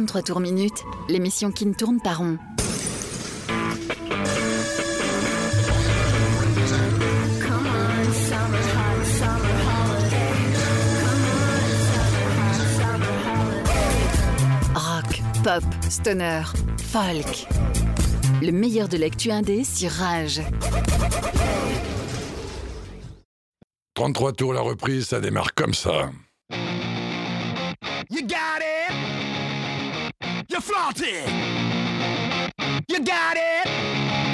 33 tours minutes, l'émission qui ne tourne pas rond. Rock, pop, stoner, folk. Le meilleur de l'actu indé sur Rage. 33 tours la reprise, ça démarre comme ça. You flaunt it. You got it.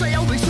Sẽ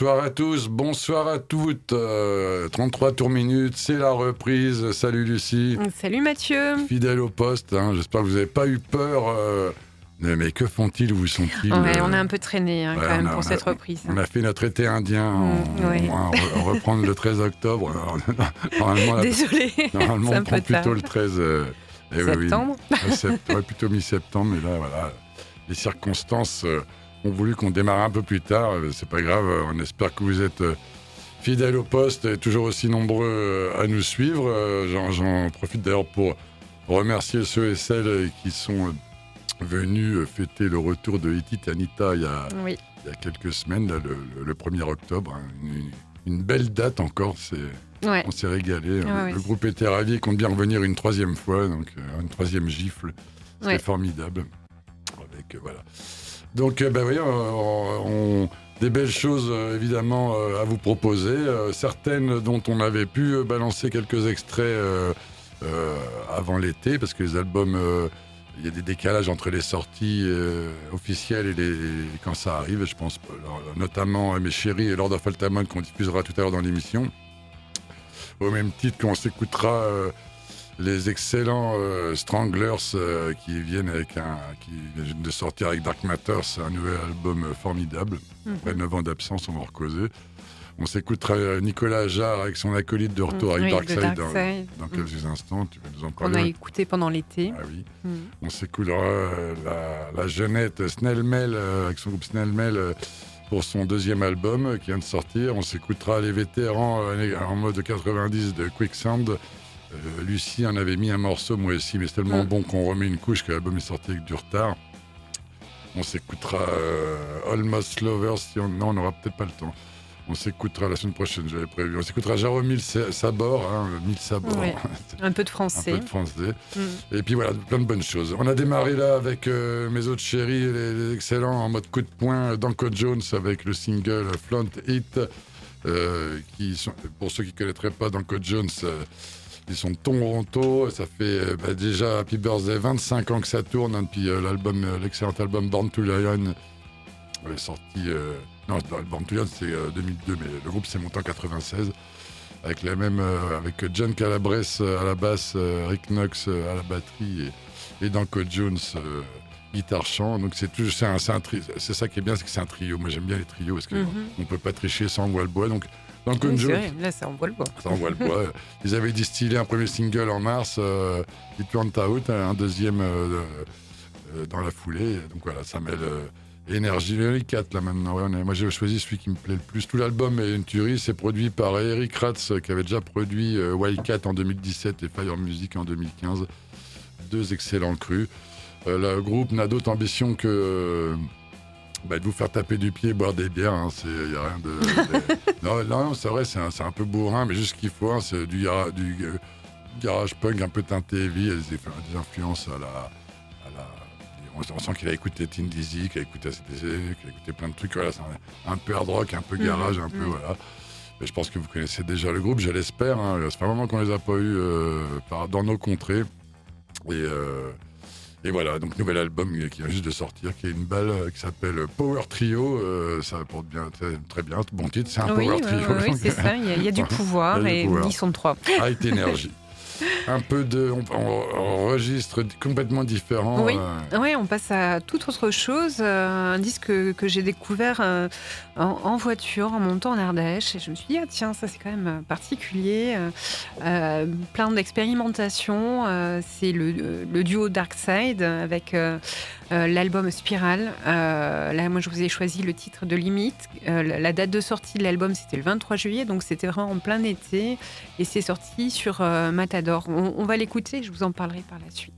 Bonsoir à tous, bonsoir à toutes. Euh, 33 tours minutes, c'est la reprise. Salut Lucie, Salut Mathieu. fidèle au poste. hein. J'espère que vous n'avez pas eu peur. euh, mais que font-ils, où sont-ils Ouais, euh, on a un peu traîné hein, ouais, quand même a- pour cette a- reprise. On a fait notre été indien, Mm, va re- reprendre le 13 octobre. Normalement, Désolé, normalement, on prend tard. plutôt le 13 euh, eh oui, oui. Septembre. Ouais, plutôt mi-septembre, mais là, voilà, les circonstances euh, ont voulu qu'on démarre un peu plus tard. euh, C'est pas grave, euh, on espère que vous êtes euh, fidèles au poste et toujours aussi nombreux à nous suivre. J'en profite d'ailleurs pour remercier ceux et celles qui sont venus fêter le retour de Hitit et Anita il y a, Oui, il y a quelques semaines, le, le- le 1er octobre. hein. Une, une belle date encore, c'est ouais. on s'est régalé. Ah le groupe était ravi et compte bien revenir une troisième fois, donc une troisième gifle. C'était Ouais. formidable. Avec, voilà. Donc, euh, ben, on- des belles choses euh, évidemment euh, à vous proposer. euh, certaines dont on avait pu euh, balancer quelques extraits euh, euh, avant l'été, parce que les albums. euh, il y a des décalages entre les sorties euh, officielles et, les, quand ça arrive. Je pense notamment à Mes Chéris et Lord of Altamont qu'on diffusera tout à l'heure dans l'émission. Au même titre qu'on s'écoutera euh, les excellents euh, Stranglers euh, qui viennent avec un, qui viennent de sortir avec Dark Matter, c'est un nouvel album euh, formidable. Mhm. Après 9 ans d'absence, on va recauser. On s'écoutera Nicolas Jarre avec son acolyte de retour avec Oui, Dark de Side Dark dans, Mm. quelques instants. Tu vas nous en Qu'on a parler. écouté pendant l'été. Ah oui. Mm. On s'écoutera euh, la, la jeunette Snellmel avec son groupe Snellmel pour son deuxième album qui vient de sortir. On s'écoutera les vétérans en mode 90 de Quicksand. Euh, Lucie en avait mis un morceau, moi aussi, mais c'est tellement Mm. bon qu'on remet une couche que l'album est sorti avec du retard. On s'écoutera euh, Almost Lovers, si on... non, on n'aura peut-être pas le temps. On s'écoutera la semaine prochaine, j'avais prévu. On s'écoutera Jaromil Sa- Sabor, hein, Mille Sabor. Un peu de un français. peu de français. Mm. Et puis voilà, plein de bonnes choses. On a démarré là avec euh, mes autres chéris, les, les excellents en mode coup de poing, Danko Jones avec le single Flaunt Hit. euh, qui sont, pour ceux qui ne connaîtraient pas Danko Jones, euh, ils sont de Toronto. Ça fait euh, bah, déjà Happy Birthday 25 ans que ça tourne hein, depuis euh, l'album, euh, l'excellent album Born to Lion sorti. non, Born to Lion c'est euh, 2002, mais le groupe s'est monté en 96 avec la même avec John Calabrese euh, à la basse, Rick Knox à la batterie et, et Danko Jones guitare chant. Donc c'est c'est ça qui est bien, c'est que c'est un trio. Moi j'aime bien les trios parce qu'on Mhm. on peut pas tricher sans le bois. Donc Danko Oui, vrai, là, ça envoie le bois. ça envoie le bois. Ils avaient distillé un premier single en mars, euh, It Went Out, un deuxième euh, euh, dans la foulée. Donc voilà, ça mêle euh, énergie. A quatre là maintenant. Ouais, on est- moi j'ai choisi celui qui me plaît le plus. Tout l'album est une tuerie. C'est produit par Eric Ratz qui avait déjà produit euh, Wildcat en 2017 et Fire Music en 2015. Deux excellents crus. Euh, le groupe n'a d'autre ambition que euh, bah, de vous faire taper du pied et boire des bières. hein. C'est y a rien de. non, non, c'est vrai, c'est un, un peu bourrin, mais juste ce qu'il faut. hein, c'est du, euh, garage punk un peu teinté heavy, des, des influences à la. à la- on, sent qu'il a écouté Tin Dizzy, qu'il a écouté ACDC, qu'il a écouté plein de trucs. Voilà, c'est un, un peu hard rock, un peu Mhm, garage, un peu mhm. voilà. Mais je pense que vous connaissez déjà le groupe, je l'espère. hein. Ça fait un moment qu'on les a pas eus euh, par- dans nos contrées. Et, euh, et voilà, donc nouvel album qui vient juste de sortir, qui est une balle euh, qui s'appelle Power Trio. euh, ça porte bien, très, très bien, bon titre, c'est un Oui, Power Trio. oui, c'est ça. Il y a, il y a du pouvoir Il y a du et pouvoir. ils sont trois. High Energy. Un peu de. On, on- registre complètement différent. Oui. euh, Oui, on passe à toute autre chose. euh, un disque que, que j'ai découvert euh, en, en voiture, en montant en Ardèche. Et je me suis dit, ah tiens, ça c'est quand même particulier. euh, plein d'expérimentation. euh, c'est le, le duo Dark Side avec euh, l'album Spiral. Euh, là, moi, je vous ai choisi le titre de Limite. Euh, la la date de sortie de l'album, c'était le 23 juillet. Donc, c'était vraiment en plein été. Et c'est sorti sur euh, Matador. On, on va l'écouter. Je vous en parlerai par la suite.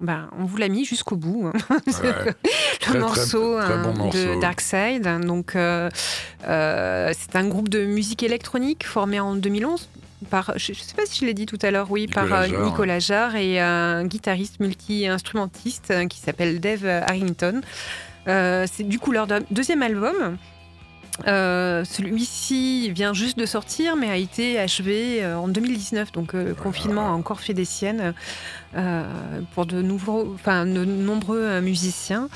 Ben, on vous l'a mis jusqu'au bout. hein. Ouais. le Très, très- morceau, très bon hein, morceau. de Dark Side. Donc, euh, euh, c'est un groupe de musique électronique formé en 2011 par, je ne sais pas si je l'ai dit tout à l'heure, oui, Nicolas par euh, Jarre. Nicolas Jarre et un guitariste multi-instrumentiste qui s'appelle Dave Harrington. Euh, c'est du coup leur de- deuxième album. Euh, Celui-ci vient juste de sortir, mais a été achevé euh, en 2019. Donc, euh, le confinement a encore fait des siennes pour de nouveaux, enfin, de nombreux musiciens.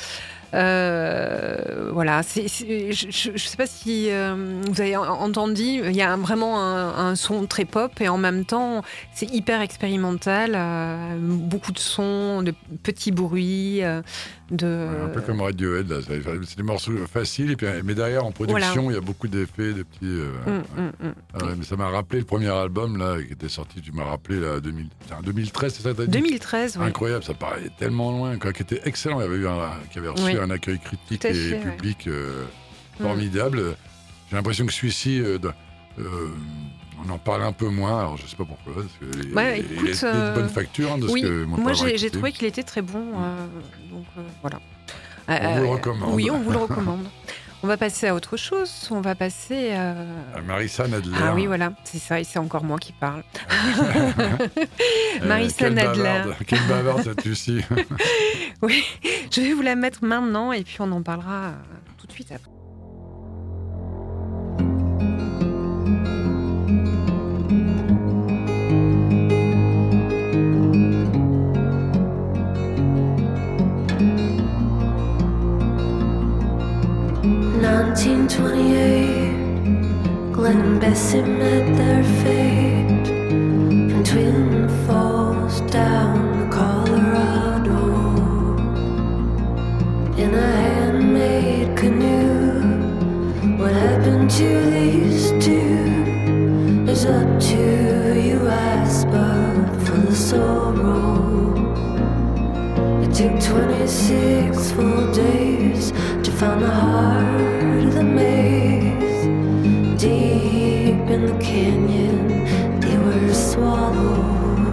Euh, voilà, je ne sais pas si euh, vous avez en- entendu, il y a vraiment un, un son très pop et en même temps c'est hyper expérimental, euh, beaucoup de sons, de petits bruits, de... Ouais, un peu comme Radiohead, là. C'est des morceaux faciles, et puis, mais derrière, en production, il y a beaucoup d'effets, de petits. euh, Hum, hum, hum. ah ouais, mais ça m'a rappelé le premier album, là, qui était sorti, tu m'as rappelé, là, 2000, c'est un 2013, c'est ça t'as dit 2013, oui. Incroyable, ça paraît tellement loin, quoi, qui était excellent. Il y avait eu un, qui avait reçu Oui. un accueil critique et fait, public euh, Mm. formidable. J'ai l'impression que celui-ci, euh, on en parle un peu moins. Alors je sais pas pourquoi. Parce que Ouais, écoute, est- il est de euh, bonne facture hein, de Oui, ce que mon moi j'ai trouvé qu'il était très bon, euh, donc euh, voilà. On vous le recommande. Oui, on vous le recommande. On va passer à autre chose. On va passer. Ah, Marissa Nadler. Ah oui, voilà, c'est ça, et c'est encore moi qui parle. Marissa quelle Nadler. Quelle bavarde cette Lucie. Oui, je vais vous la mettre maintenant et puis on en parlera tout de suite après. Nineteen twenty-eight, Glenn and Bessie met their fate from Twin Falls down the Colorado in a handmade canoe. What happened to these two is up to you, but for the sorrow. It took 26 full days to find the heart of the maze. Deep in the canyon, they were swallowed.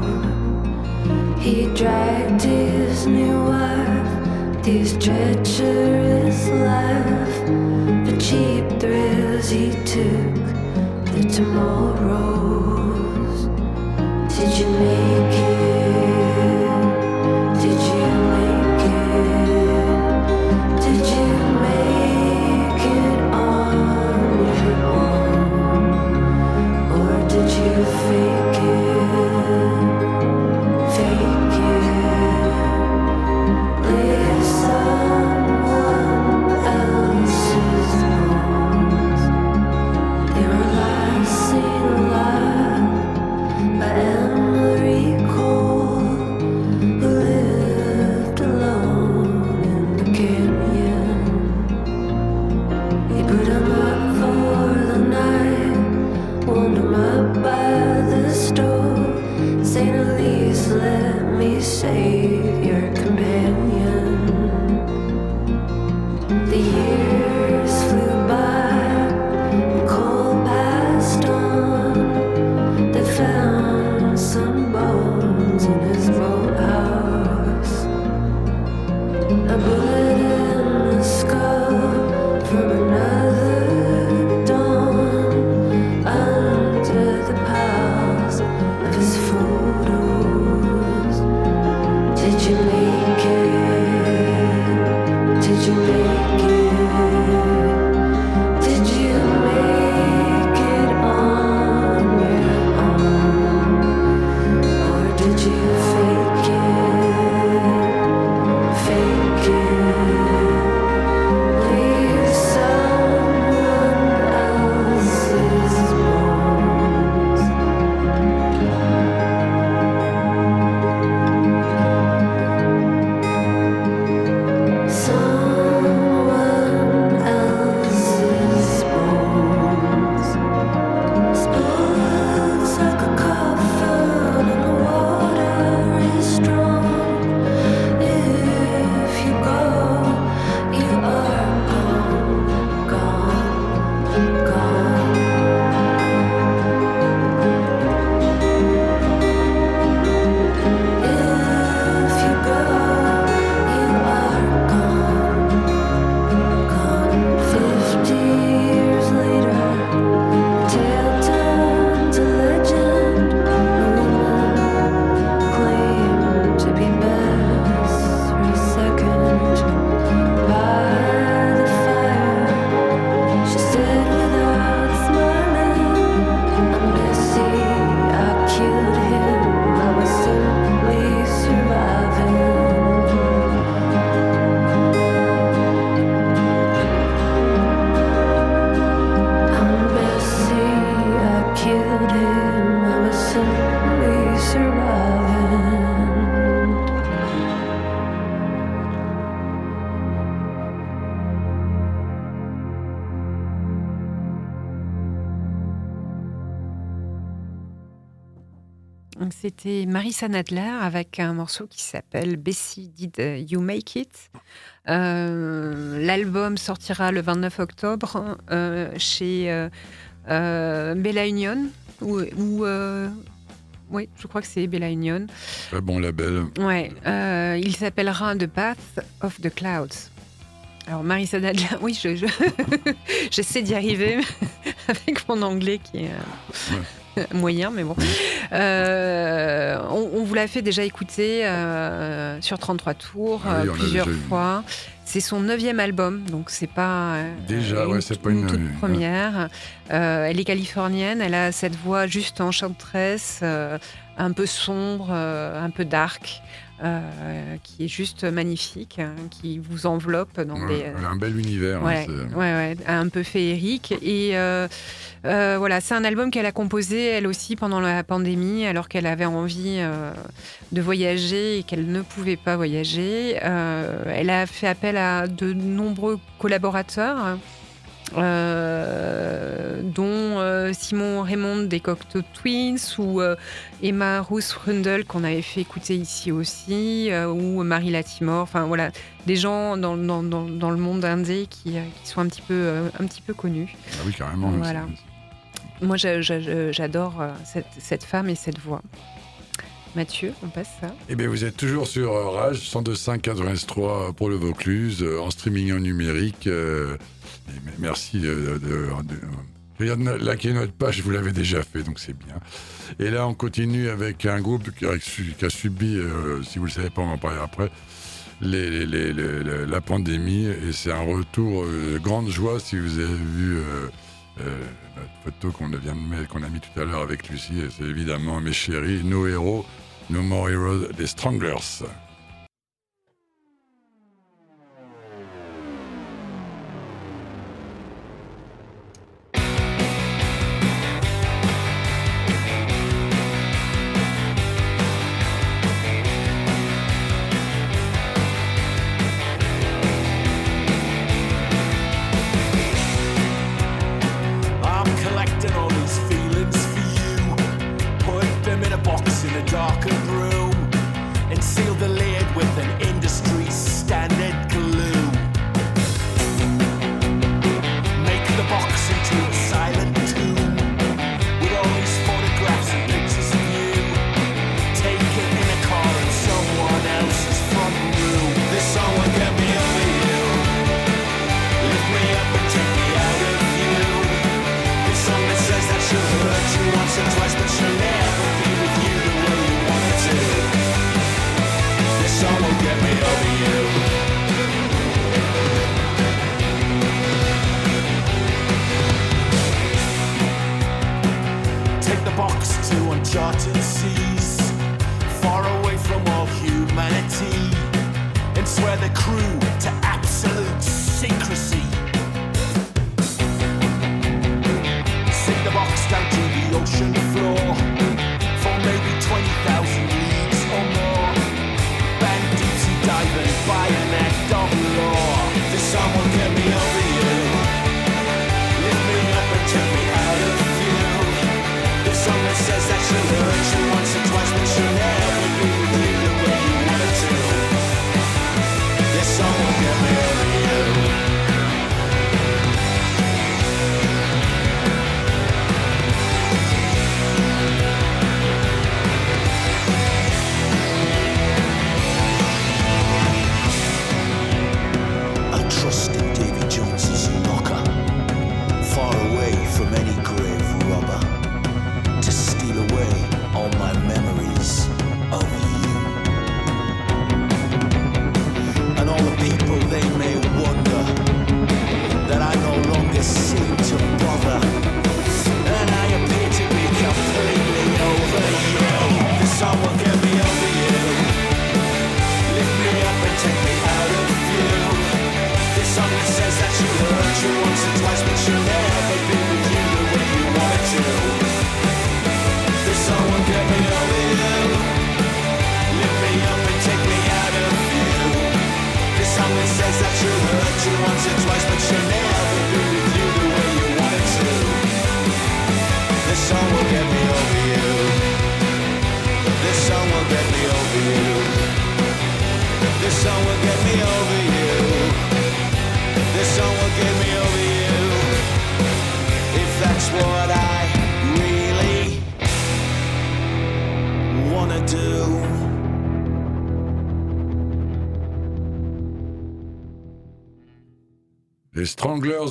He dragged his new wife, these treacherous life. The cheap thrills, he took the tomorrows. Did you make A bullet C'était Marissa Nadler avec un morceau qui s'appelle Bessie Did You Make It. Euh, L'album sortira le 29 octobre euh, chez euh, Bella Union. Ou, ou, oui, je crois que c'est Bella Union. Très bon label. Ouais, il s'appellera The Path of the Clouds. Alors Marissa Nadler, oui, je, je- j'essaie d'y arriver avec mon anglais qui est moyen, mais bon. Euh, on, on vous l'a fait déjà écouter euh, sur 33 tours Ah oui, euh, plusieurs fois. C'est son neuvième album, donc c'est pas Déjà, ouais, c'est pas une- toute première. Elle est californienne, elle a cette voix juste enchanteresse, un peu sombre, un peu dark, euh, qui est juste magnifique, hein, qui vous enveloppe dans Ouais, des, a un bel univers. hein, Ouais, ouais, un peu féerique. Et euh, euh, voilà, c'est un album qu'elle a composé elle aussi pendant la pandémie, alors qu'elle avait envie euh, de voyager et qu'elle ne pouvait pas voyager. Euh, elle a fait appel à de nombreux collaborateurs. Euh, dont euh, Simon Raymond des Cocteau Twins ou euh, Emma Ruth Rundle qu'on avait fait écouter ici aussi ou Marie Latimore enfin voilà des gens dans, dans, dans, dans le monde indé qui, qui sont un petit peu, un petit peu connus. Ah oui, carrément. Voilà. Moi, j'a- j'a- j'adore cette, cette femme et cette voix. Mathieu, on passe ça. Eh bien, vous êtes toujours sur euh, Rage 102.5 93 pour le Vaucluse, euh, en streaming en numérique. euh, merci de. de- de- liker notre page, vous l'avez déjà fait, donc c'est bien. Et là, on continue avec un groupe qui a, subi, si vous ne le savez pas, on va en parler après, la pandémie. Et c'est un retour euh, de grande joie si vous avez vu. Euh, notre photo qu'on qu'on a mis tout à l'heure avec Lucie, c'est évidemment mes chéris, nos héros, No More Heroes des Stranglers.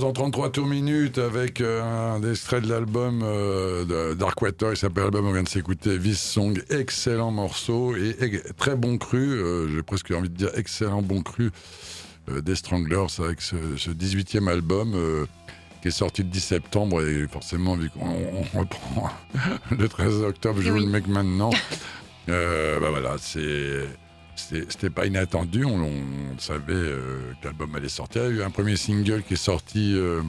14 en 33 tours minutes avec euh, un extrait de l'album d'Arquator, il s'appelle l'album, on vient de s'écouter, Vice Song, excellent morceau et très bon cru, euh, j'ai presque envie de dire excellent bon cru euh, des Stranglers avec ce, 18e album qui est sorti le 10 septembre et forcément vu qu'on reprend le 13 octobre, je vous le mec maintenant. Euh, bah voilà, c'est c'était pas inattendu, on, on savait euh, que l'album allait sortir. Il y a eu un premier single qui est sorti euh,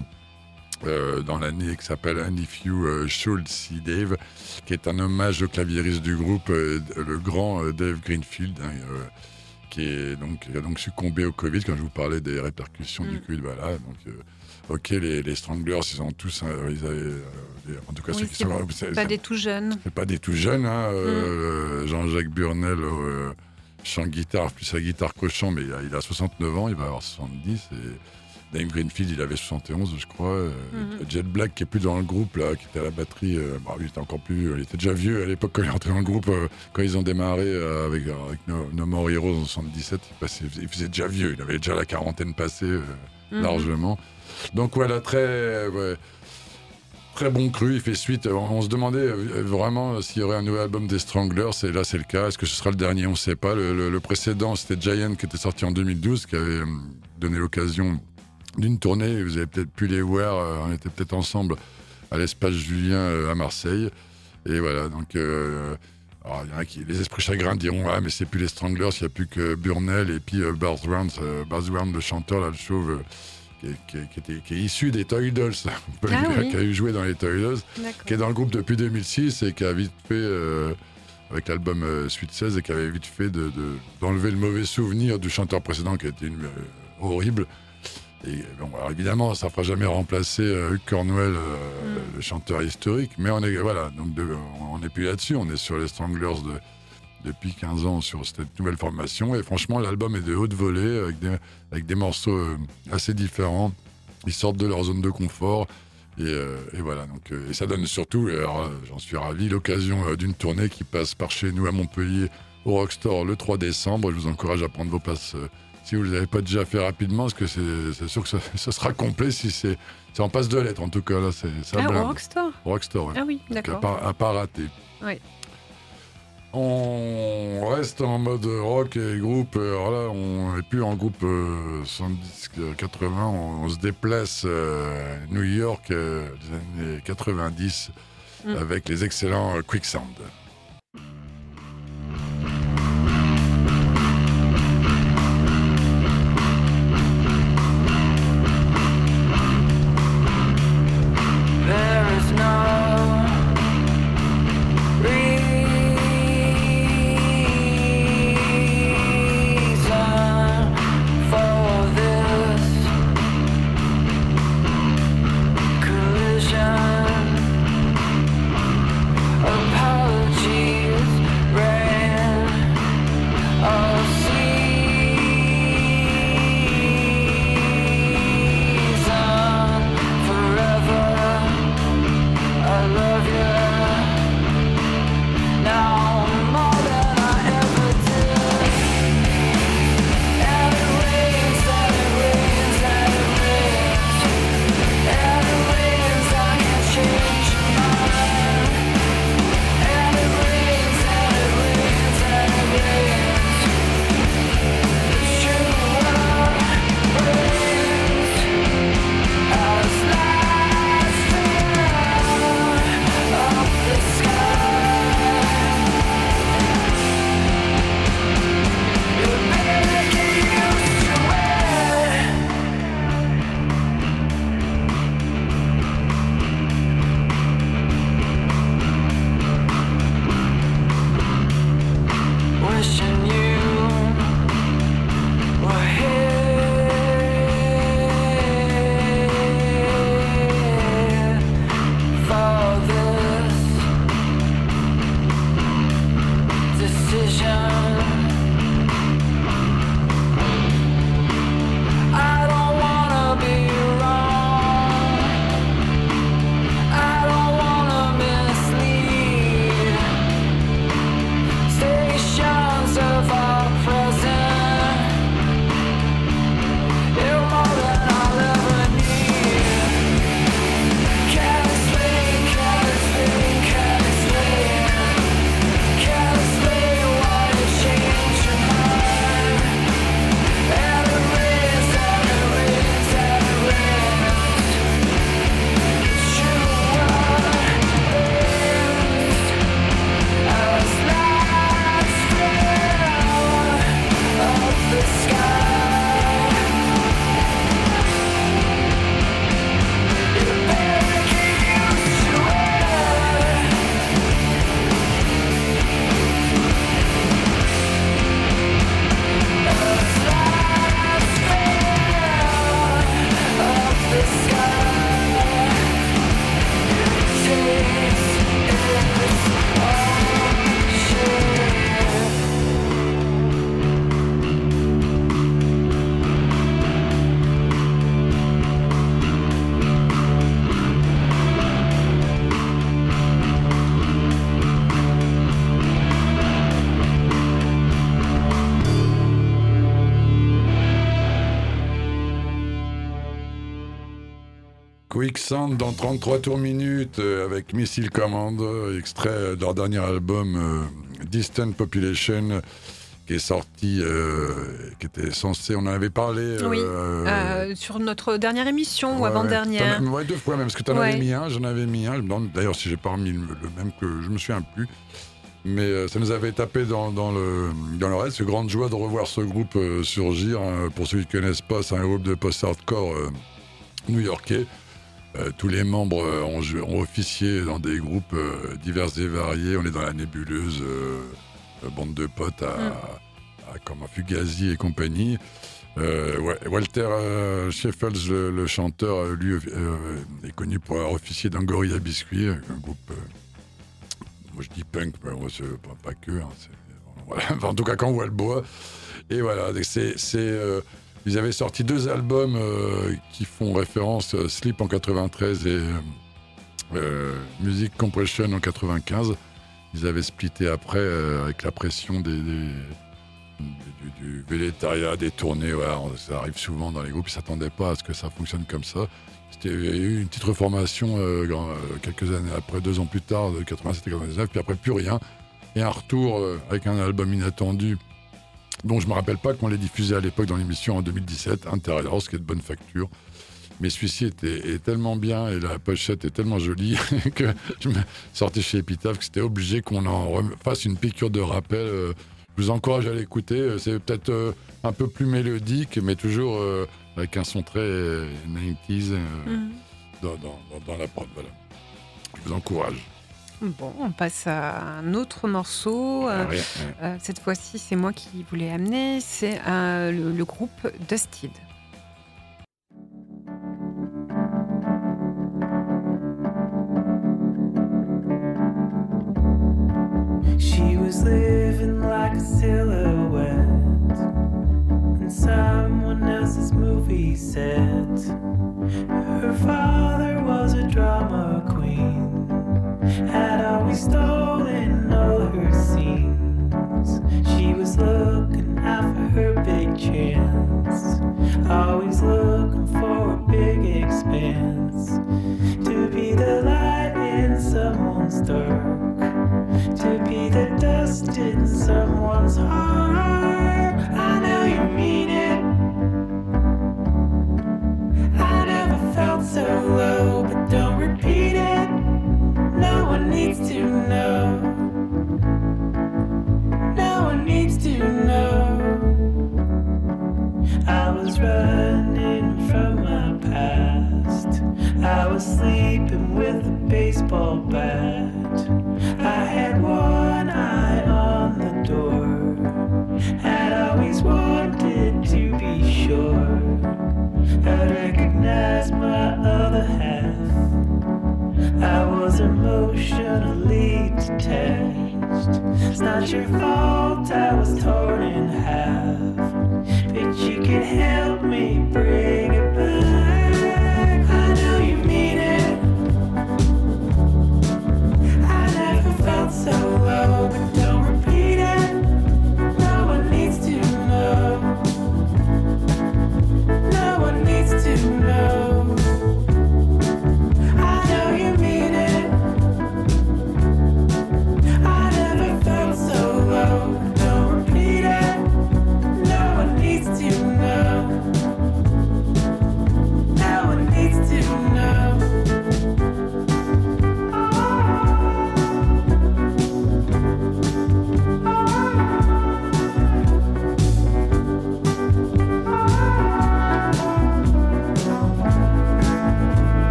euh, dans l'année qui s'appelle And If You euh, Should See Dave, qui est un hommage au claviériste du groupe, le grand Dave Greenfield, hein, qui, est donc, qui a donc succombé au Covid, quand je vous parlais des répercussions du Mm. Covid. Voilà, donc, ok, les, les Stranglers, ils ont tous, euh, ils avaient, en tout cas Oui, ceux qui sont... Pas ça- des tout jeunes. c'est pas des tout jeunes, hein, Mm. euh, Jean-Jacques Burnel, euh, chant guitare, plus sa guitare cochon, mais il a, il a 69 ans, il va avoir 70. Et Dave Greenfield, il avait 71, je crois. euh, Mhm. Jet Black, qui est plus dans le groupe, là, qui était à la batterie, euh, bah, il était encore plus. Il était déjà vieux à l'époque quand il est entré dans le groupe, euh, quand ils ont démarré euh, avec, avec No, No More Heroes en 77. Il, passait- il faisait déjà vieux, il avait déjà la quarantaine passée. euh, Mhm. largement. Donc voilà, très, ouais, très bon cru. Il fait suite. On, se demandait euh, vraiment euh, s'il y aurait un nouvel album des Stranglers. Et là, c'est le cas. Est-ce que ce sera le dernier? On ne sait pas. Le, précédent, c'était Giant qui était sorti en 2012, qui avait euh, donné l'occasion d'une tournée. Vous avez peut-être pu les voir. on était peut-être ensemble à l'espace Julien à Marseille. Et voilà, donc. les esprits chagrins diront Ah, mais c'est plus les Stranglers, il n'y a plus que Burnell et puis euh, Round, le chanteur, là, le chauve, qui, est, qui est- qui était- qui est issu des Toy Dolls, Ah oui. qui a eu joué dans les Toy Dolls, qui est dans le groupe depuis 2006 et qui a vite fait, euh, avec l'album euh, Suite 16, et qui avait vite fait de- de- d'enlever le mauvais souvenir du chanteur précédent qui était une, euh, horrible. Et bon, alors évidemment, ça ne fera jamais remplacer Hugh Cornwell, Mm. le chanteur historique, mais on est voilà, donc de- on n'est plus là-dessus, on est sur les Stranglers de, depuis 15 ans sur cette nouvelle formation. Et franchement, l'album est de haute volée, avec des, avec des morceaux euh, assez différents. Ils sortent de leur zone de confort. Et, euh, et voilà, donc, euh, et ça donne surtout, j'en suis ravi, l'occasion euh, d'une tournée qui passe par chez nous à Montpellier au Rockstore le 3 décembre. Je vous encourage à prendre vos euh, si vous ne l'avez pas déjà fait rapidement, parce que c'est sûr que ça, ça sera complet si c'est en passe de lettres. En tout cas, là, c'est Ah, au. Rockstore? Rockstore, ouais. Ah oui, à d'accord. pas, à pas rater. Oui. On reste en mode rock et groupe. Alors là, on n'est plus en groupe euh, 70-80. On, on se déplace euh, à New York euh, des années 90 Mm. avec les excellents euh, Quicksand. Dans 33 tours minutes euh, avec Missile Command, euh, extrait de leur dernier album euh, Distant Population euh, qui est sorti, euh, qui était censé, on en avait parlé. euh, Oui, euh, Euh, sur notre dernière émission ou avant-dernière. Ouais, deux fois même, parce que tu en Ouais. avais mis un, j'en avais mis un. D'ailleurs si j'ai pas remis le, le même que je me souviens plus. Mais euh, ça nous avait tapé dans, dans le dans l'oreille. C'est grande joie de revoir ce groupe euh, surgir. hein. Pour ceux qui ne connaissent pas, c'est un groupe de post-hardcore euh, new-yorkais. Euh, tous les membres euh, ont, officié dans des groupes euh, divers et variés. On est dans la nébuleuse, euh, bande de potes à, à- comme à Fugazi et compagnie. Walter Sheffels, le, le chanteur, lui est connu pour avoir officié dans Gorilla Biscuit, un groupe, moi je dis punk, mais c'est pas, pas que. hein, c'est- voilà. Enfin, en tout cas, quand on voit le bois. Et voilà, c'est, ils avaient sorti deux albums euh, qui font référence, euh, Sleep en 93 et euh, Music Compression en 95. Ils avaient splitté après avec la pression du, du des tournées. Ça arrive souvent dans les groupes. Ils ne s'attendaient pas à ce que ça fonctionne comme ça. Il y a eu une petite reformation quelques années après, deux ans plus tard, de 87 et 99, puis après plus rien. Et un retour avec un album inattendu dont je me rappelle pas qu'on l'ait diffusé à l'époque dans l'émission en 2017, Interior, ce qui est de bonne facture. Mais celui-ci était, est tellement bien et la pochette est tellement jolie que je me sortais chez Epitaph que c'était obligé qu'on en fasse une piqûre de rappel. euh, je vous encourage à l'écouter. euh, C'est peut-être euh, un peu plus mélodique, mais toujours avec un son très euh, 90s euh, Mhm. dans, dans- dans- dans la prod. Voilà. Je vous encourage. Bon, on passe à un autre morceau. Euh, Rien, rien. euh, cette fois-ci, c'est moi qui voulais amener. C'est euh, le, le groupe Dusted. She was living like a silhouette in someone else's movie set. Her father was a drama queen, had always stolen all her scenes. She was looking out for her big chance, always looking for a big expanse to be the light in someone's dark to be the dust in someone's heart. I was sleeping with a baseball bat. I had one eye on the door. Had always wanted to be sure. I'd recognize my other half. I was emotionally detached. It's not your fault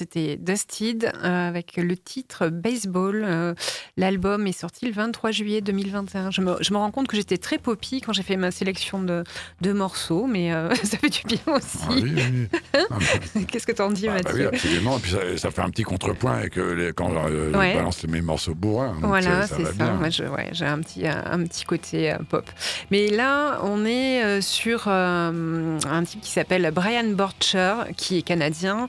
c'était Dusted euh, avec le titre Baseball. Euh, L'album est sorti le 23 juillet 2021. Je me, je me rends compte que j'étais très poppy quand j'ai fait ma sélection de, de morceaux, mais euh, ça fait du bien aussi. Ah oui, oui, oui. Ah, Qu'est-ce que t'en dis, bah, bah oui, Mathieu? absolument. Et puis ça, ça fait un petit contrepoint avec les, quand Ouais. je balance mes morceaux bourrins. Voilà, ça c'est ça. Moi, ouais, j'ai un petit, un, petit côté pop. Mais là, on est sur un type qui s'appelle Brian Borcher, qui est canadien,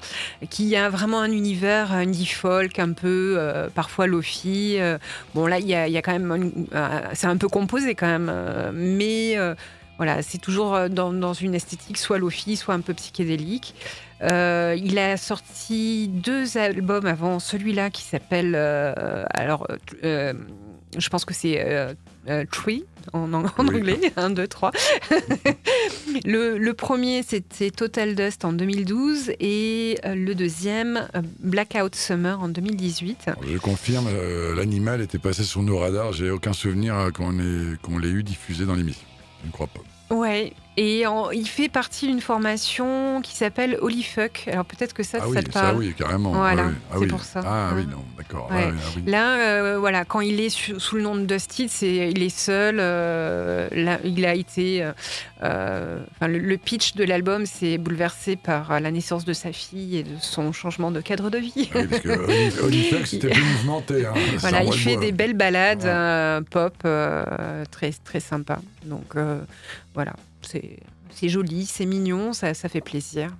qui a vraiment un univers indie folk, un peu euh, parfois lofi. Euh, bon, là, il y a, quand même, euh, c'est un peu composé quand même, euh, mais euh, voilà, c'est toujours euh, dans, une esthétique soit lofi, soit un peu psychédélique. Euh, il a sorti deux albums avant celui-là qui s'appelle euh, alors euh, euh, je pense que c'est euh, Tree en, en- en Oui. anglais, 1, 2, 3. le, le premier, c'était Total Dust en 2012 et euh, le deuxième, euh, Blackout Summer en 2018. Alors, Je confirme, euh, l'animal était passé sur nos radars. J'ai aucun souvenir qu'on l'ait eu diffusé dans l'émission. Je ne crois pas. Ouais, et en- il fait partie d'une formation qui s'appelle Holy Fuck. Alors peut-être que ça, ah ça oui, te parle. oui, carrément. Voilà, Ah oui, ah c'est pour ça. Ah oui, Hein. non, d'accord. Ouais. Ah oui, ah. Là, euh, voilà, quand il est su- sous le nom de Dusty, c'est il est seul. euh, là, il a été, euh, enfin, le, le pitch de l'album, c'est bouleversé par la naissance de sa fille et de son changement de cadre de vie. Ah oui, parce que Oli- Oliflex, c'était plus mouvementé. Hein. Voilà, il fait des belles balades Ouais. pop très très sympas. Donc voilà, c'est joli, c'est mignon, ça, fait plaisir.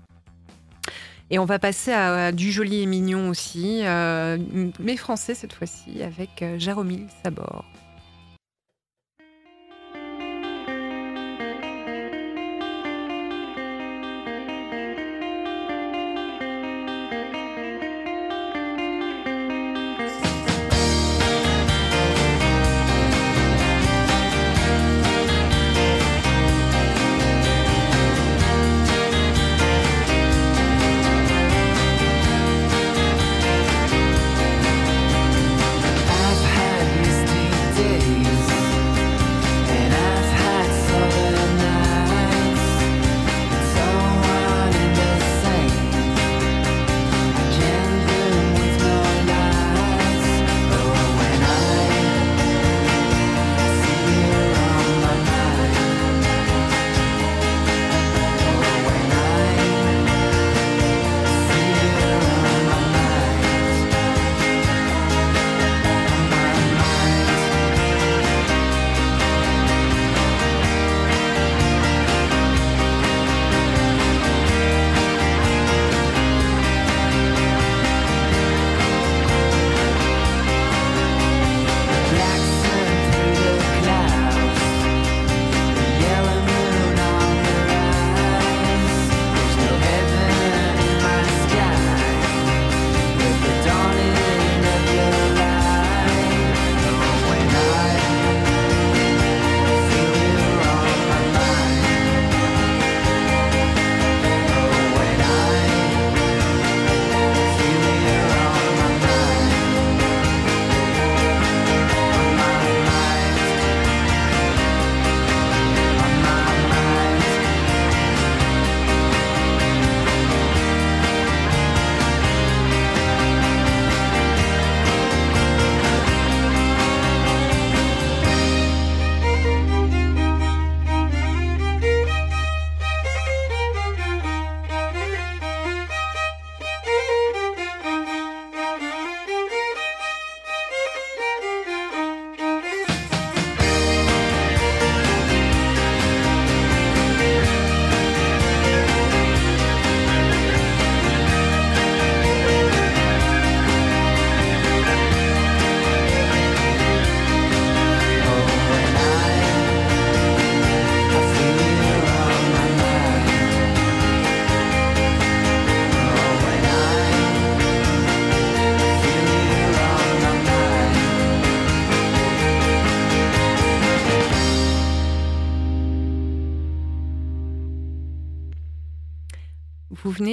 Et on va passer à, du joli et mignon aussi, euh, mais français cette fois-ci, avec euh, Jaromil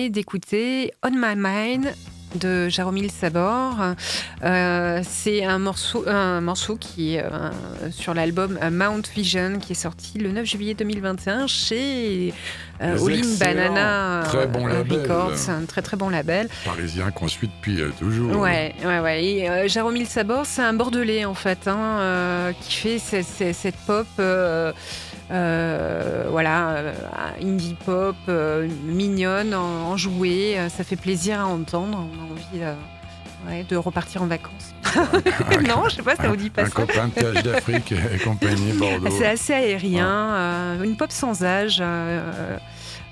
venez d'écouter On My Mind de Jaromil Sabor. Euh, c'est un morceau, un morceau qui est euh, sur l'album Mount Vision qui est sorti le 9 juillet 2021 chez euh, Banana très bon euh, label. Records, un très très bon label. Parisien qu'on suit depuis toujours. Ouais, ouais, ouais. Et Jaromil Sabor, c'est un Bordelais en fait, hein, qui fait ce- ce- cette pop, voilà, euh, indie pop euh, mignonne, en- enjouée. euh, Ça fait plaisir à entendre. On a envie euh, ouais, de repartir en vacances. non, je sais pas, ça vous dit pas Un ça copain de TH d'Afrique et compagnie Bordeaux. C'est assez aérien, euh, une pop sans âge. euh,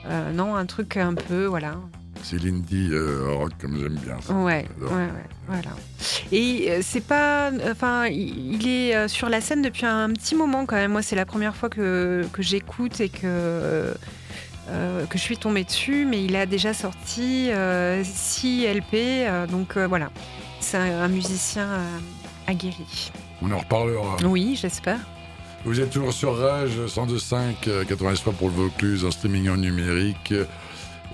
euh, non, un truc un peu, voilà, C'est l'indie euh, rock comme j'aime bien. ça. Ouais, ouais, ouais, voilà. Et euh, c'est pas, enfin, il est euh, sur la scène depuis un petit moment quand même. Moi, c'est la première fois que, que j'écoute et que euh, que je suis tombée dessus, mais il a déjà sorti 6 LP, donc voilà, c'est un, un musicien aguerri. On en reparlera. Oui, j'espère. Vous êtes toujours sur Rage 102.5, euh, 83 pour le Vaucluse en streaming en numérique.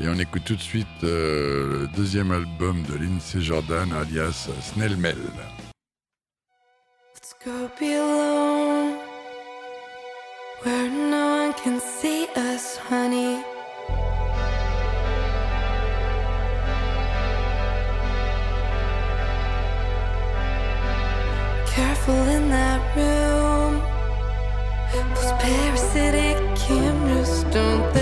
Et on écoute tout de suite euh, le deuxième album de Lindsay Jordan, alias Snell Mel. Let's go be alone where no one can see us, honey. Careful in that room. Those parasitic cameras, don't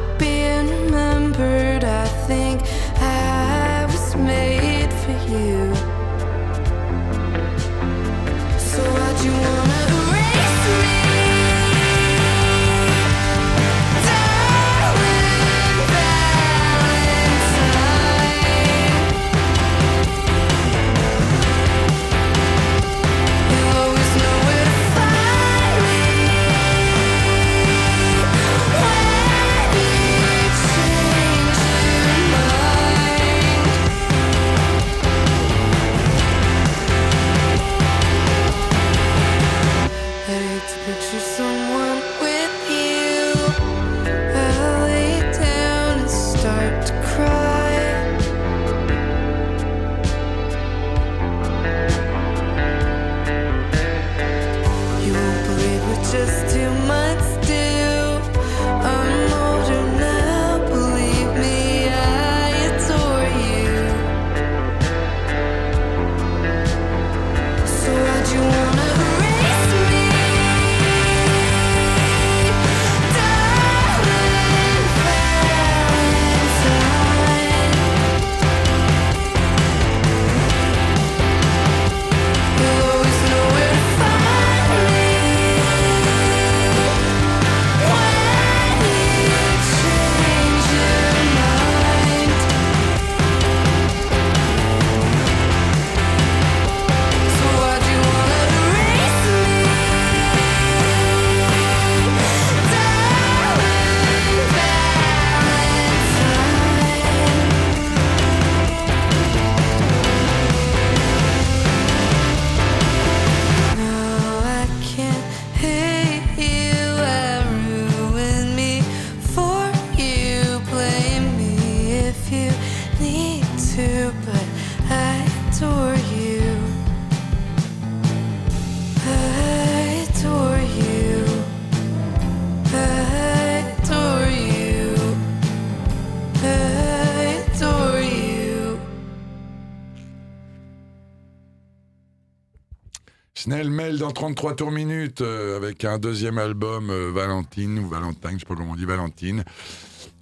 Snell Mel dans 33 tours minutes euh, avec un deuxième album euh, Valentine ou Valentine, je sais pas comment on dit Valentine,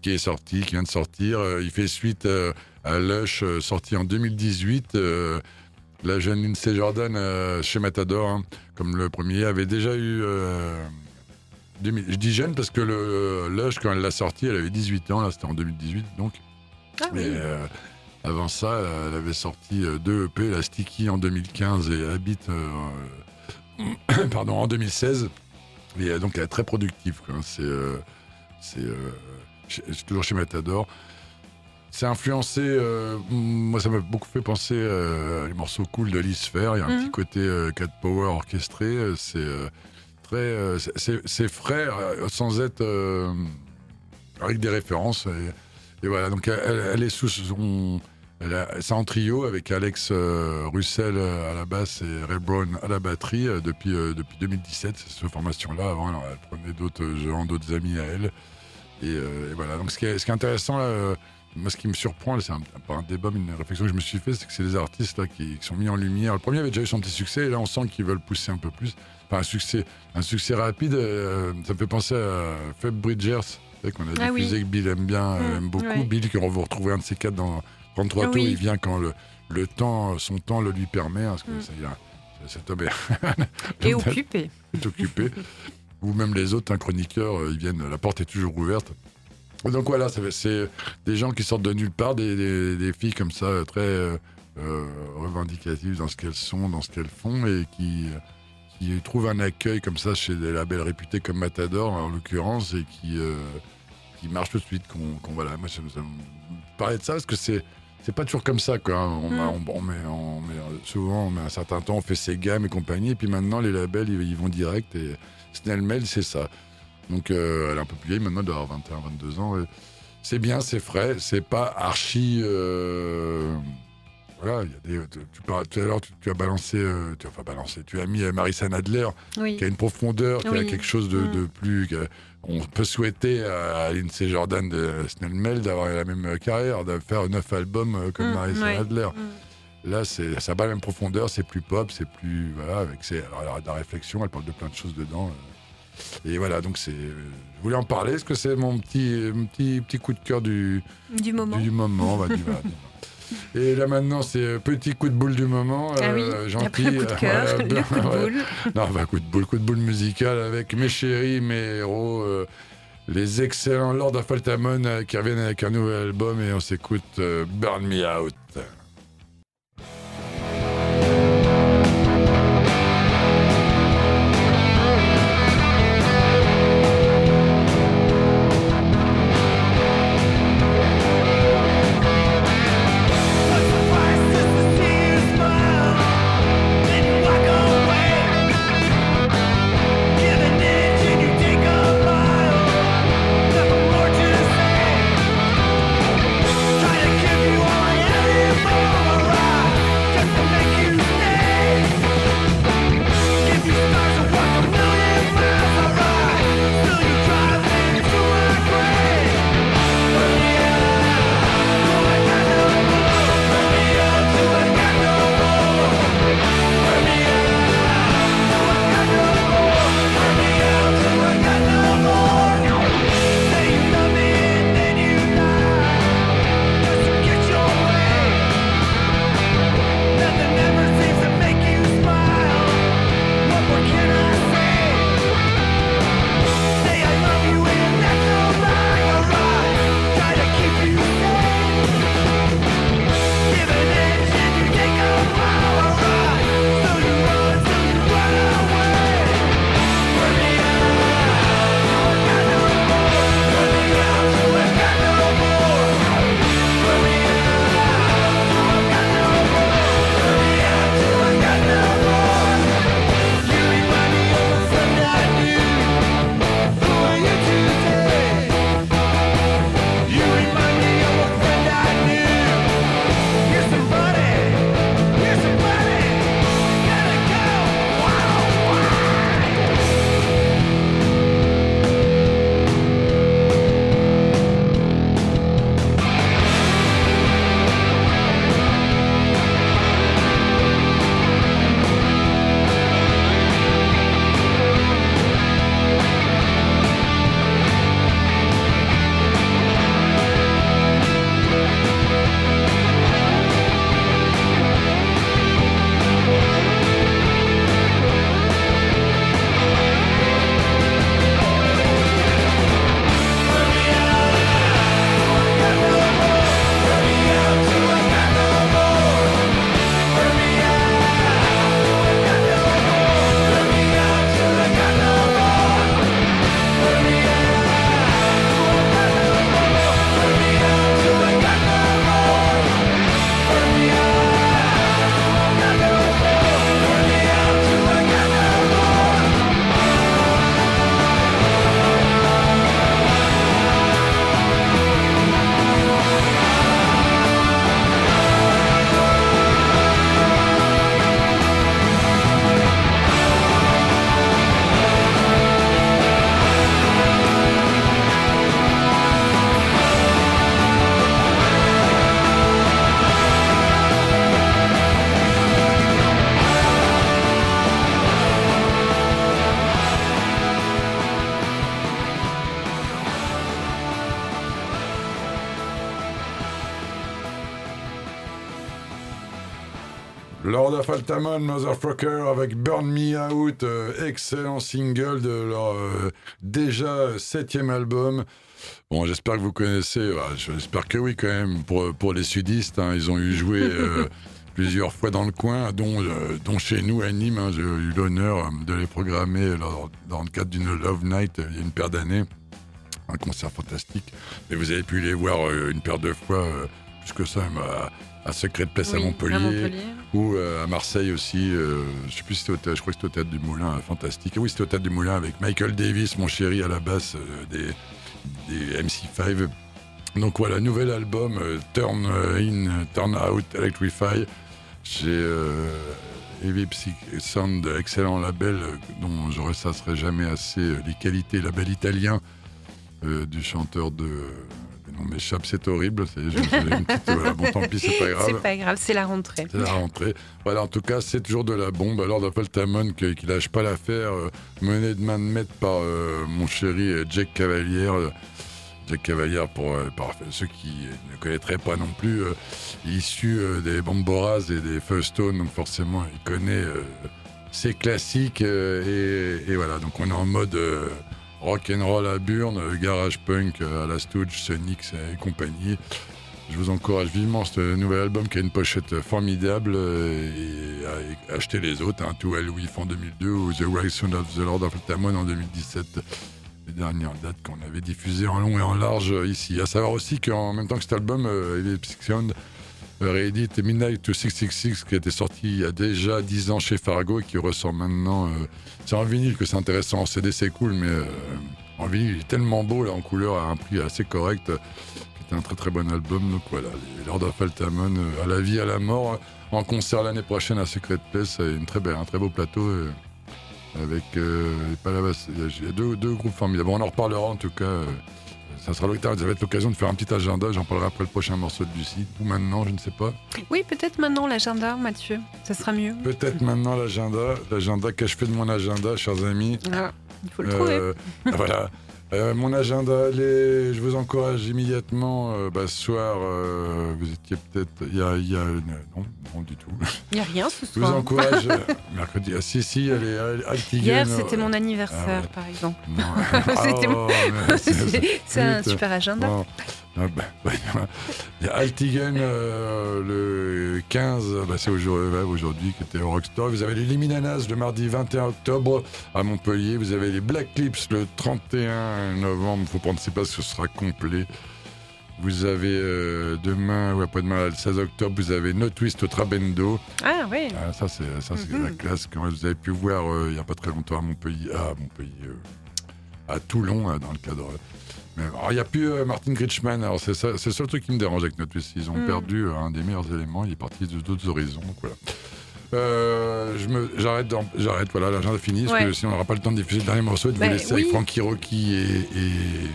qui est sorti, qui vient de sortir. Euh, il fait suite à Lush sorti en 2018. euh, la jeune Lindsay Jordan chez Matador, hein, comme le premier, avait déjà eu. 2000 je dis jeune parce que le Lush, quand elle l'a sorti, elle avait 18 ans, là c'était en 2018 donc. Ah Mais, euh, Avant ça, elle avait sorti euh, deux EP, la Sticky en 2015 et Habit euh, pardon, en 2016. Et euh, donc elle est très productive. C'est euh, toujours chez Matador. C'est influencé, euh, moi ça m'a beaucoup fait penser euh, à les morceaux cool de Fair. Il y a un Mhm. petit côté euh, cat power orchestré. C'est très, c'est- frais sans être avec des références. Et, et voilà, donc elle, elle- est sous son, c'est en trio avec Alex euh, Russell euh, à la basse et Ray Brown à la batterie euh, depuis depuis 2017. C'est cette formation-là. Avant, elle, prenait d'autres gens, d'autres amis à elle. Et, et voilà. Donc ce qui est, ce qui est intéressant là. moi, ce qui me surprend, c'est un, pas un débat, mais une réflexion que je me suis fait, c'est que c'est les artistes là, qui, qui sont mis en lumière. Le premier avait déjà eu son petit succès, et là, on sent qu'ils veulent pousser un peu plus. Enfin, un succès, un succès rapide, euh, ça me fait penser à Feb Bridgers, qu'on a Ah diffusé, oui. que Bill aime bien, euh, Mm, aime beaucoup. ouais. Bill, qu'on va retrouver un de ces quatre dans 33 Ah tours, oui. il vient quand le, le temps, son temps le lui permet, hein, parce que Mm. ça, il a- cet homme est occupé. est occupé. Ou même les autres, un chroniqueur, euh, ils viennent, la porte est toujours ouverte. Donc voilà, c'est des gens qui sortent de nulle part, des, des- des filles comme ça, euh, très euh, revendicatives dans ce qu'elles sont, dans ce qu'elles font, et qui, qui trouvent un accueil comme ça chez des labels réputés comme Matador, en l'occurrence, et qui, euh, qui marchent tout de suite. Qu'on, qu'on- voilà, moi, ça, me- ça me parlait de ça, parce que c'est. C'est pas toujours comme ça, quoi. hein. On, Mm. on- on met, on met, euh, souvent, on met un certain temps, on fait ses gammes et compagnie, et puis maintenant, les labels, ils, ils vont direct, et Snell Mail, c'est ça. Donc, euh, elle est un peu plus vieille maintenant, elle doit avoir 21, 22 ans. C'est bien, c'est frais, c'est pas archi. euh, Voilà, il y a des, tu, parles- tout à l'heure, tu, tu as balancé, euh, tu, enfin balancé, tu as mis Marissa Nadler, Oui. qui a une profondeur, qui a quelque chose de, Mm. de plus. On peut souhaiter à Lindsay Jordan de Snell Mail d'avoir la même carrière, de faire neuf albums euh, comme Mm, Marissa ouais. Nadler. Mm. Là, c'est, ça n'a pas la même profondeur, c'est plus pop, c'est plus. Voilà, avec ses, alors, elle a de la réflexion, elle parle de plein de choses dedans. euh. et voilà, donc c'est. euh, je voulais en parler, parce que c'est mon petit, mon petit, petit coup de cœur du, Du moment. du moment, on va dire. Et là maintenant, c'est euh, petit coup de boule du moment, Ah oui, euh, gentil. après le coup de cœur, le voilà, coup de ouais. boule. Non, bah, coup de boule, coup de boule musical avec mes chéris, mes héros, euh, les excellents Lord of Altamont euh, qui reviennent avec un nouvel album et on s'écoute Burn Me Out. Lord of Altamont, Motherfucker, avec Burn Me Out, euh, excellent single de leur euh, déjà septième album. Bon, j'espère que vous connaissez, bah, j'espère que oui quand même, pour, pour les sudistes, hein, ils ont eu joué euh, plusieurs fois dans le coin, dont, dont chez nous à Nîmes, hein, j'ai eu l'honneur de les programmer lors- dans le cadre d'une Love Night il y a une paire d'années, un concert fantastique. Et vous avez pu les voir une paire de fois, plus que ça, même à, Secret Place à Montpellier. Ou euh, à Marseille aussi, euh, je sais plus si c'était au je crois que c'était au théâtre du Moulin, fantastique. Et oui, c'était au théâtre du Moulin avec Michael Davis, mon chéri, à la basse euh, des, des MC5. Donc voilà, nouvel album, Turn In, Turn Out, Electrify. Chez euh, Heavy Psych Sound, excellent label dont je ressasserai jamais assez les qualités, label italien euh, du chanteur de. Nom m'échappe, c'est horrible. petite- voilà, bon, tant pis, c'est pas grave. C'est pas grave, c'est la rentrée. C'est la rentrée. Voilà, en tout cas, c'est toujours de la bombe. Alors, d'Apple qui, qui lâche pas l'affaire, euh, mené de main de maître par euh, mon chéri euh, Jack Cavalier. euh, Jack Cavalier, pour, euh, ceux qui ne connaîtraient pas non plus, euh, issu euh, des Bamboras et des First Stone, donc forcément, il connaît euh, ses classiques. euh, et, et voilà, donc on est en mode euh, rock and roll à Burn, euh, garage punk euh, à la Stooge, Sonics et compagnie. Je vous encourage vivement ce nouvel album qui a une pochette formidable euh, et à, à acheter les autres, hein, To Hell en 2002 ou The Sound of the Lord of Altamont en 2017, les dernières dates qu'on avait diffusées en long et en large ici. À savoir aussi qu'en même temps que cet album, euh, Sound euh, réédite Midnight to 666 qui été sorti il y a déjà 10 ans chez Fargo et qui ressort maintenant. euh, c'est en vinyle que c'est intéressant, en CD c'est cool, mais euh, en vinyle il est tellement beau là en couleur à un prix assez correct. C'était un très très bon album. Donc voilà, Lord of Altamont, euh, à la vie, à la mort, euh, en concert l'année prochaine à Secret Place. Une très belle, un très beau plateau. euh, avec euh, il y a deux, groupes formidables. On en reparlera en tout cas. Ça sera l'occasion, ça va être l'occasion de faire un petit agenda. J'en parlerai après le prochain morceau du site. Ou maintenant, je ne sais pas. Oui, peut-être maintenant l'agenda, Mathieu. Ça sera mieux. Peut-être maintenant l'agenda. L'agenda, qu'ai-je fait de mon agenda, chers amis Ah, il faut le trouver. Euh, voilà. Euh, mon agenda, les... je vous encourage immédiatement. euh, bah, ce soir, euh, vous étiez peut-être. Il y a, y a Non, non du tout. Il n'y a rien ce Je vous soir. encourage. euh, mercredi. Ah, si, si, elle est Al- Altigen. Hier, c'était euh, mon anniversaire, Ah ouais. par exemple. C'était Oh, c'est- un super agenda. Bon. Ah, bah, ouais, Il y a Altigen euh, le 15, bah, c'est aujourd'hui, ouais, qui était au Rockstore. Vous avez les Liminanas le mardi 21 octobre à Montpellier. Vous avez les Black Clips le 31 novembre. Il faut penser pas que ce sera complet. Vous avez euh, demain ou après-demain, le 16 octobre, vous avez No Twist au Trabendo. Ah oui. Ah, ça, c'est ça, c'est Mhm. la classe que vous avez pu voir euh, il n'y a pas très longtemps à Montpellier, à Montpellier, à Toulon, euh, dans le cadre. Alors, il n'y a plus euh, Martin Gritschmann. Alors, c'est ça- c'est le seul truc qui me dérange avec notre. Ils ont Mhm. perdu euh, un des meilleurs éléments. Il est parti de d'autres horizons. Donc voilà. Euh, je me- j'arrête. Voilà, l'agenda est fini. Parce Ouais. que sinon, on n'aura pas le temps de diffuser le dernier morceau et de Bah, vous laisser avec. Frankie Rocky et, et-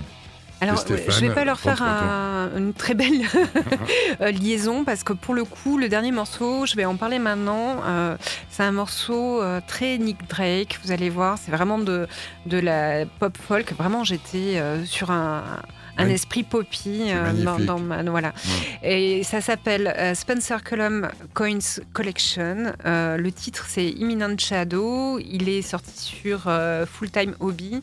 Alors, je vais pas leur faire un- une très belle euh, liaison parce que pour le coup, le dernier morceau, je vais en parler maintenant. euh, c'est un morceau euh, très Nick Drake. Vous allez voir, c'est vraiment de, de la pop folk. Vraiment, j'étais euh, sur un, esprit poppy dans, ma voilà. Et ça s'appelle Spencer Cullum Coins Collection. Le titre c'est Imminent Shadow. Il est sorti sur Full Time Hobby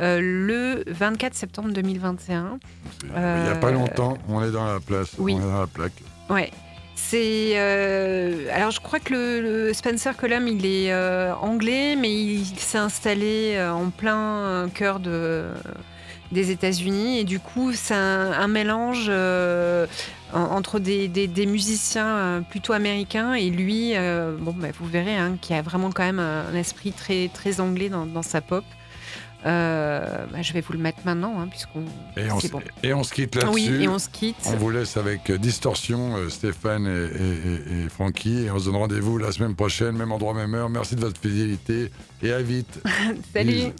euh, le 24 septembre 2021. il n'y a pas Euh, longtemps, on est dans la place. oui. On est dans la plaque. Ouais. C'est euh, alors je crois que le, le Spencer Cullum il est euh, anglais mais il s'est installé euh, en plein cœur de des États-Unis et du coup c'est un, un mélange en- entre des, des- des musiciens plutôt américains et lui bon bah, vous verrez hein, qui a vraiment quand même un, un esprit très très anglais dans, dans sa pop. Euh, bah, je vais vous le mettre maintenant, hein, puisqu'on. Et, on et on se quitte là-dessus. Et on se quitte. On vous laisse avec euh, Distorsion, euh, Stéphane et, Francky. Et on se donne rendez-vous la semaine prochaine, même endroit, même heure. Merci de votre fidélité et à vite. Salut.